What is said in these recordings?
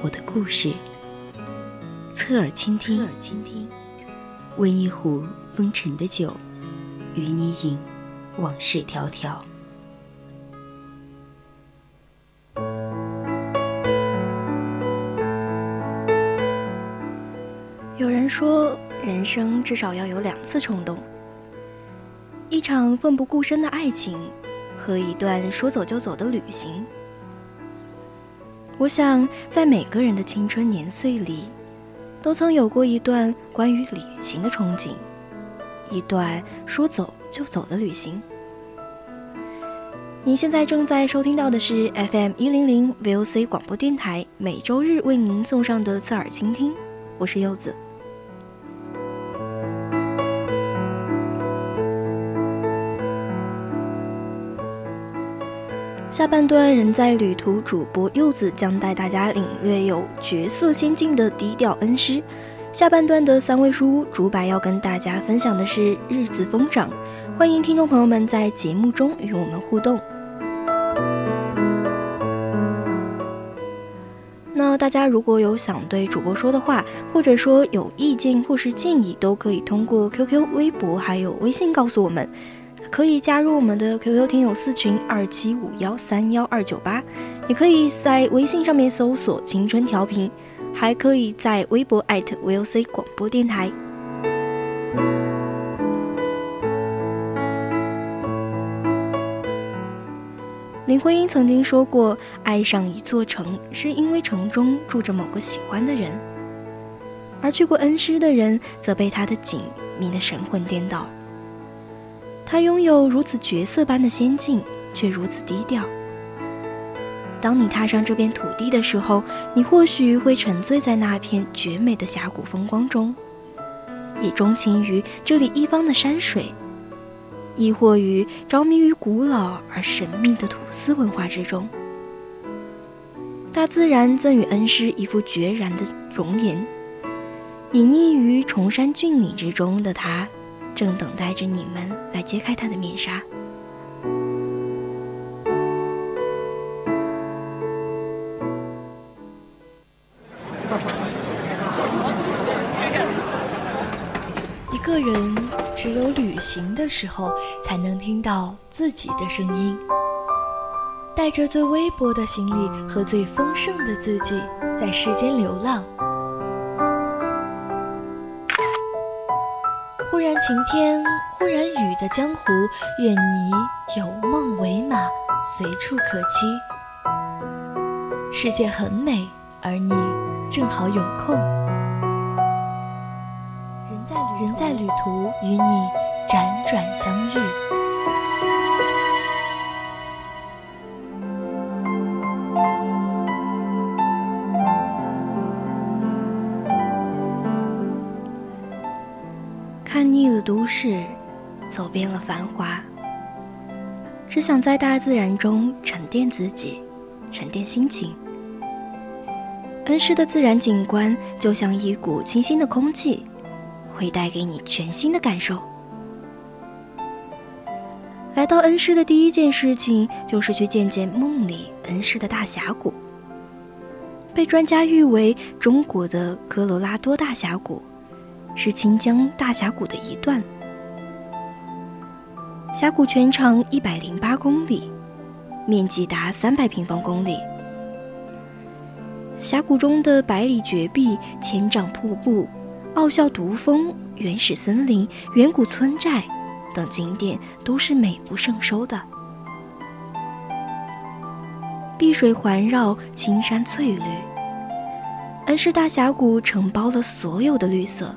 我的故事，侧耳倾听，侧耳倾听温一壶。风尘的酒，与你饮，往事迢迢。有人说，人生至少要有两次冲动：一场奋不顾身的爱情，和一段说走就走的旅行。我想，在每个人的青春年岁里，都曾有过一段关于旅行的憧憬。一段说走就走的旅行。您现在正在收听到的是 FM 一零零 VOC 广播电台，每周日为您送上的侧耳倾听，我是柚子。下半段人在旅途，主播柚子将带大家领略有绝色仙境的低调恩师。下半段的三位书屋主白要跟大家分享的是日子疯长，欢迎听众朋友们在节目中与我们互动。那大家如果有想对主播说的话，或者说有意见或是建议，都可以通过 QQ、微博还有微信告诉我们。可以加入我们的 QQ 听友四群二七五幺三幺二九八，也可以在微信上面搜索“青春调频”。还可以在微博 @VOC 广播电台。林徽因曾经说过：“爱上一座城，是因为城中住着某个喜欢的人。”而去过恩施的人，则被他的景迷得神魂颠倒。他拥有如此绝色般的仙境，却如此低调。当你踏上这片土地的时候，你或许会沉醉在那片绝美的峡谷风光中，也钟情于这里一方的山水，亦或于着迷于古老而神秘的土司文化之中。大自然赠予恩师一副决然的容颜，隐匿于崇山峻岭之中的他，正等待着你们来揭开他的面纱。一个人只有旅行的时候，才能听到自己的声音。带着最微薄的行李和最丰盛的自己，在世间流浪。忽然晴天，忽然雨的江湖，愿你有梦为马，随处可栖。世界很美，而你正好有空。人在旅途，与你辗转相遇。都市，走遍了繁华，只想在大自然中沉淀自己，沉淀心情。恩施的自然景观就像一股清新的空气。会带给你全新的感受。来到恩施的第一件事情，就是去见见梦里恩施的大峡谷。被专家誉为中国的科罗拉多大峡谷，是清江大峡谷的一段。峡谷全长一百零八公里，面积达三百平方公里。峡谷中的百里绝壁、千丈瀑布。傲笑独峰、原始森林、远古村寨等景点都是美不胜收的。碧水环绕，青山翠绿，恩施大峡谷承包了所有的绿色。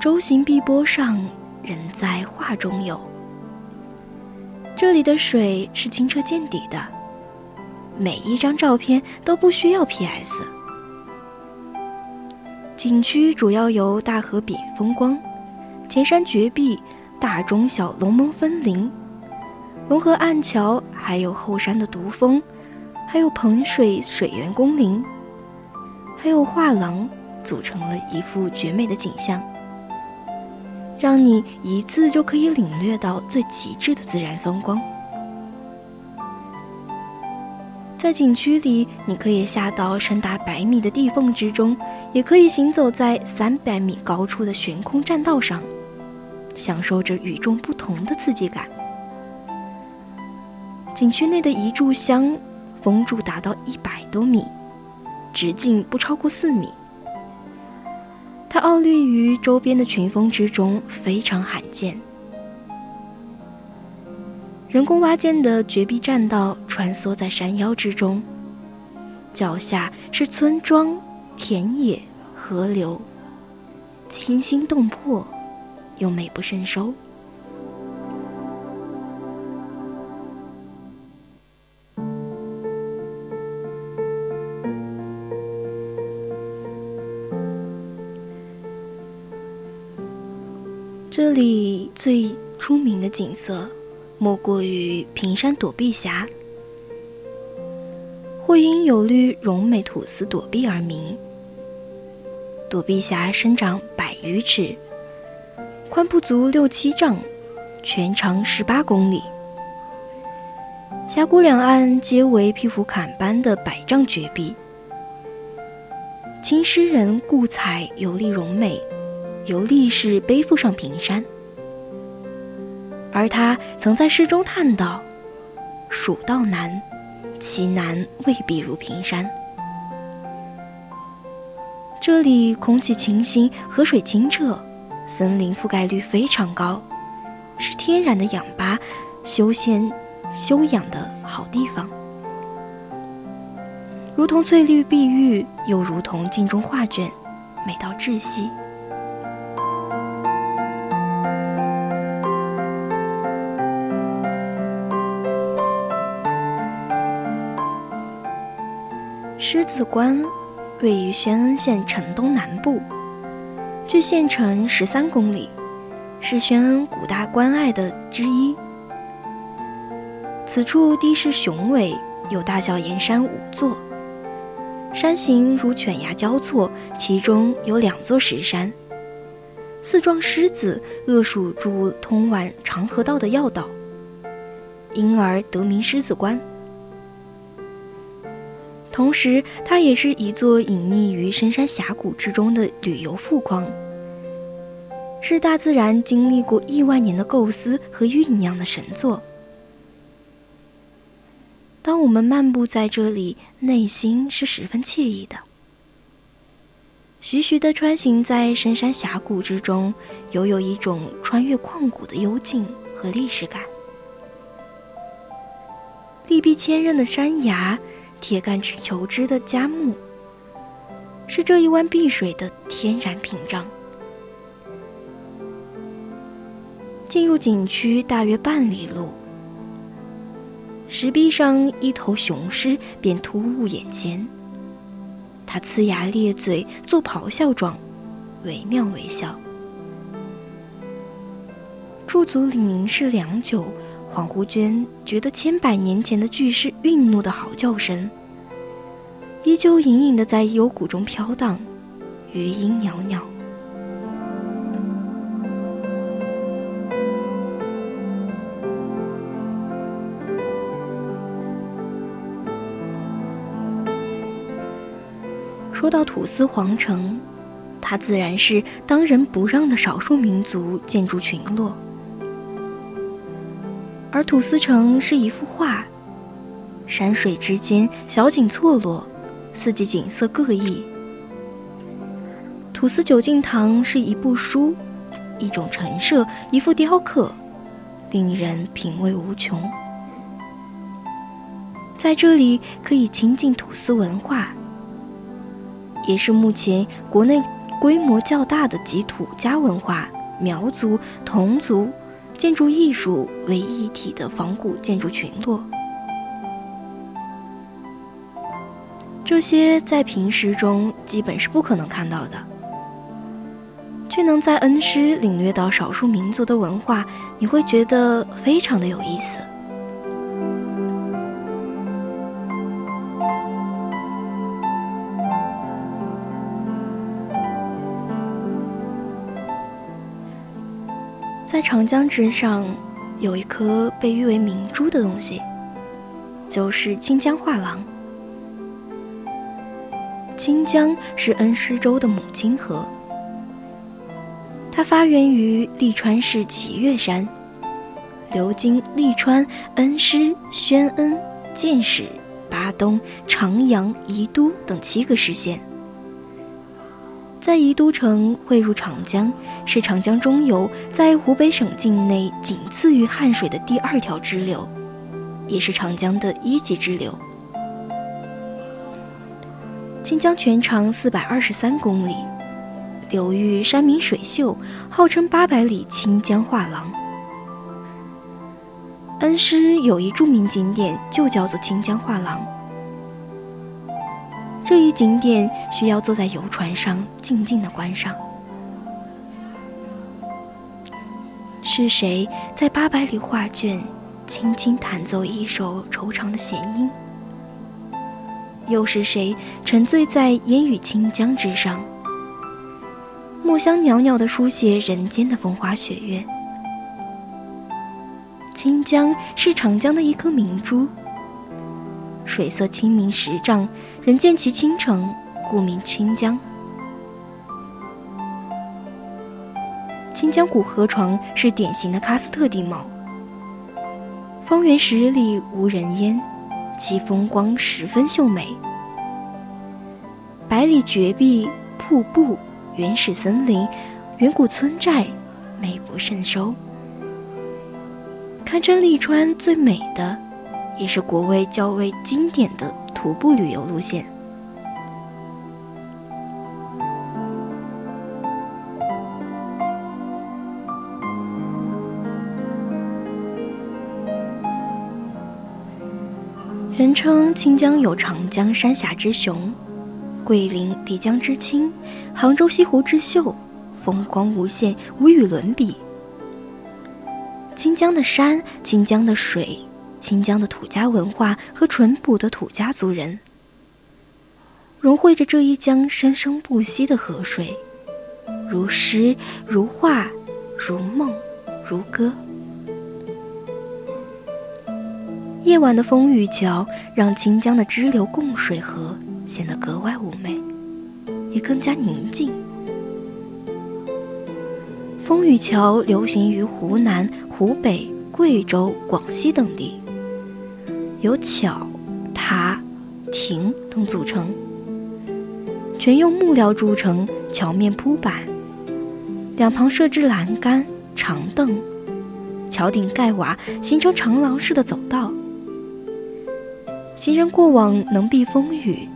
舟行碧波上，人在画中游。这里的水是清澈见底的，每一张照片都不需要 PS。景区主要由大河 biển 风光、前山绝壁、大中小龙门分林、龙河暗桥，还有后山的独峰，还有彭水水源公林，还有画廊，组成了一幅绝美的景象，让你一次就可以领略到最极致的自然风光。在景区里，你可以下到深达百米的地缝之中，也可以行走在三百米高处的悬空栈道上，享受着与众不同的刺激感。景区内的一炷香，峰柱达到一百多米，直径不超过四米。它傲立于周边的群峰之中，非常罕见。人工挖建的绝壁栈道穿梭在山腰之中，脚下是村庄、田野、河流，惊心动魄，又美不胜收。这里最出名的景色。莫过于平山躲避峡，或因有绿绒美土司躲避而名。躲避峡生长百余尺，宽不足六七丈，全长十八公里。峡谷两岸皆为披拂坎般的百丈绝壁。秦诗人顾采游历荣美，由历史背负上平山。而他曾在诗中叹道：“蜀道难，其难未必如平山。”这里空气清新，河水清澈，森林覆盖率非常高，是天然的氧吧、休闲、休养的好地方。如同翠绿碧玉，又如同镜中画卷，美到窒息。狮子关位于宣恩县城东南部，距县城十三公里，是宣恩古大关隘的之一。此处地势雄伟，有大小岩山五座，山形如犬牙交错，其中有两座石山。四状狮子扼守住通往长河道的要道，因而得名狮子关。同时，它也是一座隐匿于深山峡谷之中的旅游富矿，是大自然经历过亿万年的构思和酝酿的神作。当我们漫步在这里，内心是十分惬意的。徐徐的穿行在深山峡谷之中，犹有一种穿越旷古的幽静和历史感。利壁千仞的山崖。铁杆求枝的佳木，是这一湾碧水的天然屏障。进入景区大约半里路，石壁上一头雄狮便突兀眼前。它呲牙咧嘴，做咆哮状，惟妙惟肖。驻足里凝视良久。恍惚间，觉得千百年前的巨狮愠怒的嚎叫声，依旧隐隐的在幽谷中飘荡，余音袅袅。说到土司皇城，它自然是当仁不让的少数民族建筑群落。而土司城是一幅画，山水之间小景错落，四季景色各异。土司九境堂是一部书，一种陈设，一幅雕刻，令人品味无穷。在这里可以亲近土司文化，也是目前国内规模较大的集土家文化、苗族、侗族。建筑艺术为一体的仿古建筑群落。这些在平时中基本是不可能看到的，却能在恩施领略到少数民族的文化，你会觉得非常的有意思。在长江之上，有一颗被誉为明珠的东西，就是清江画廊。新疆是恩施州的母亲河，它发源于利川市祁岳山，流经利川、恩施、宣恩、建始、巴东、长阳、宜都等七个市县。在宜都城汇入长江，是长江中游在湖北省境内仅次于汉水的第二条支流，也是长江的一级支流。清江全长四百二十三公里，流域山明水秀，号称八百里清江画廊。恩施有一著名景点，就叫做清江画廊。这一景点需要坐在游船上静静的观赏。是谁在八百里画卷轻轻弹奏一首惆怅的弦音？又是谁沉醉在烟雨清江之上，墨香袅袅的书写人间的风花雪月？清江是长江的一颗明珠。水色清明十丈，人见其倾城，故名清江。清江古河床是典型的喀斯特地貌，方圆十里无人烟，其风光十分秀美。百里绝壁、瀑布、原始森林、远古村寨，美不胜收，堪称利川最美的。也是国外较为经典的徒步旅游路线。人称清江有长江三峡之雄，桂林漓江之清，杭州西湖之秀，风光无限，无与伦比。清江的山，清江的水。清江的土家文化和淳朴的土家族人，融汇着这一江生生不息的河水，如诗如画，如梦如歌。夜晚的风雨桥让清江的支流共水河显得格外妩媚，也更加宁静。风雨桥流行于湖南、湖北、贵州、广西等地。由桥、塔、亭等组成，全用木料铸成，桥面铺板，两旁设置栏杆、长凳，桥顶盖瓦，形成长廊式的走道。行人过往能避风雨，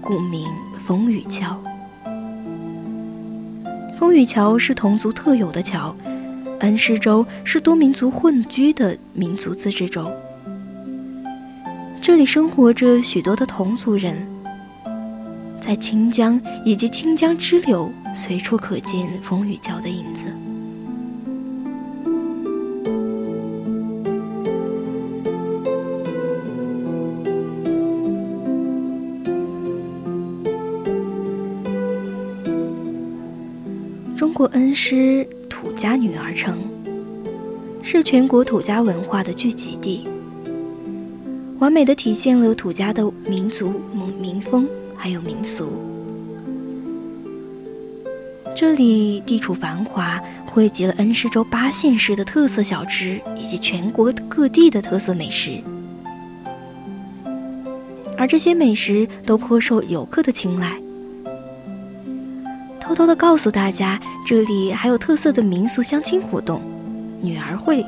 故名风雨桥。风雨桥是侗族特有的桥，恩施州是多民族混居的民族自治州。这里生活着许多的侗族人，在清江以及清江支流随处可见风雨桥的影子。中国恩施土家女儿城，是全国土家文化的聚集地。完美的体现了土家的民族、民风还有民俗。这里地处繁华，汇集了恩施州八县市的特色小吃以及全国各地的特色美食，而这些美食都颇受游客的青睐。偷偷的告诉大家，这里还有特色的民俗相亲活动——女儿会。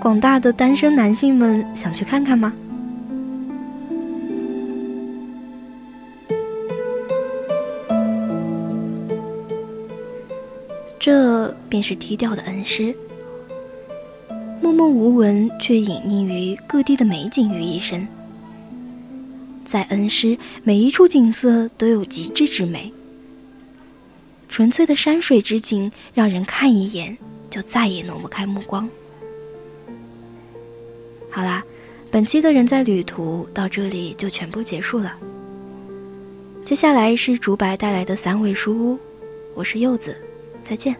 广大的单身男性们想去看看吗？这便是低调的恩师，默默无闻却隐匿于各地的美景于一身。在恩施，每一处景色都有极致之美。纯粹的山水之景，让人看一眼就再也挪不开目光。好啦，本期的人在旅途到这里就全部结束了。接下来是竹白带来的三味书屋，我是柚子，再见。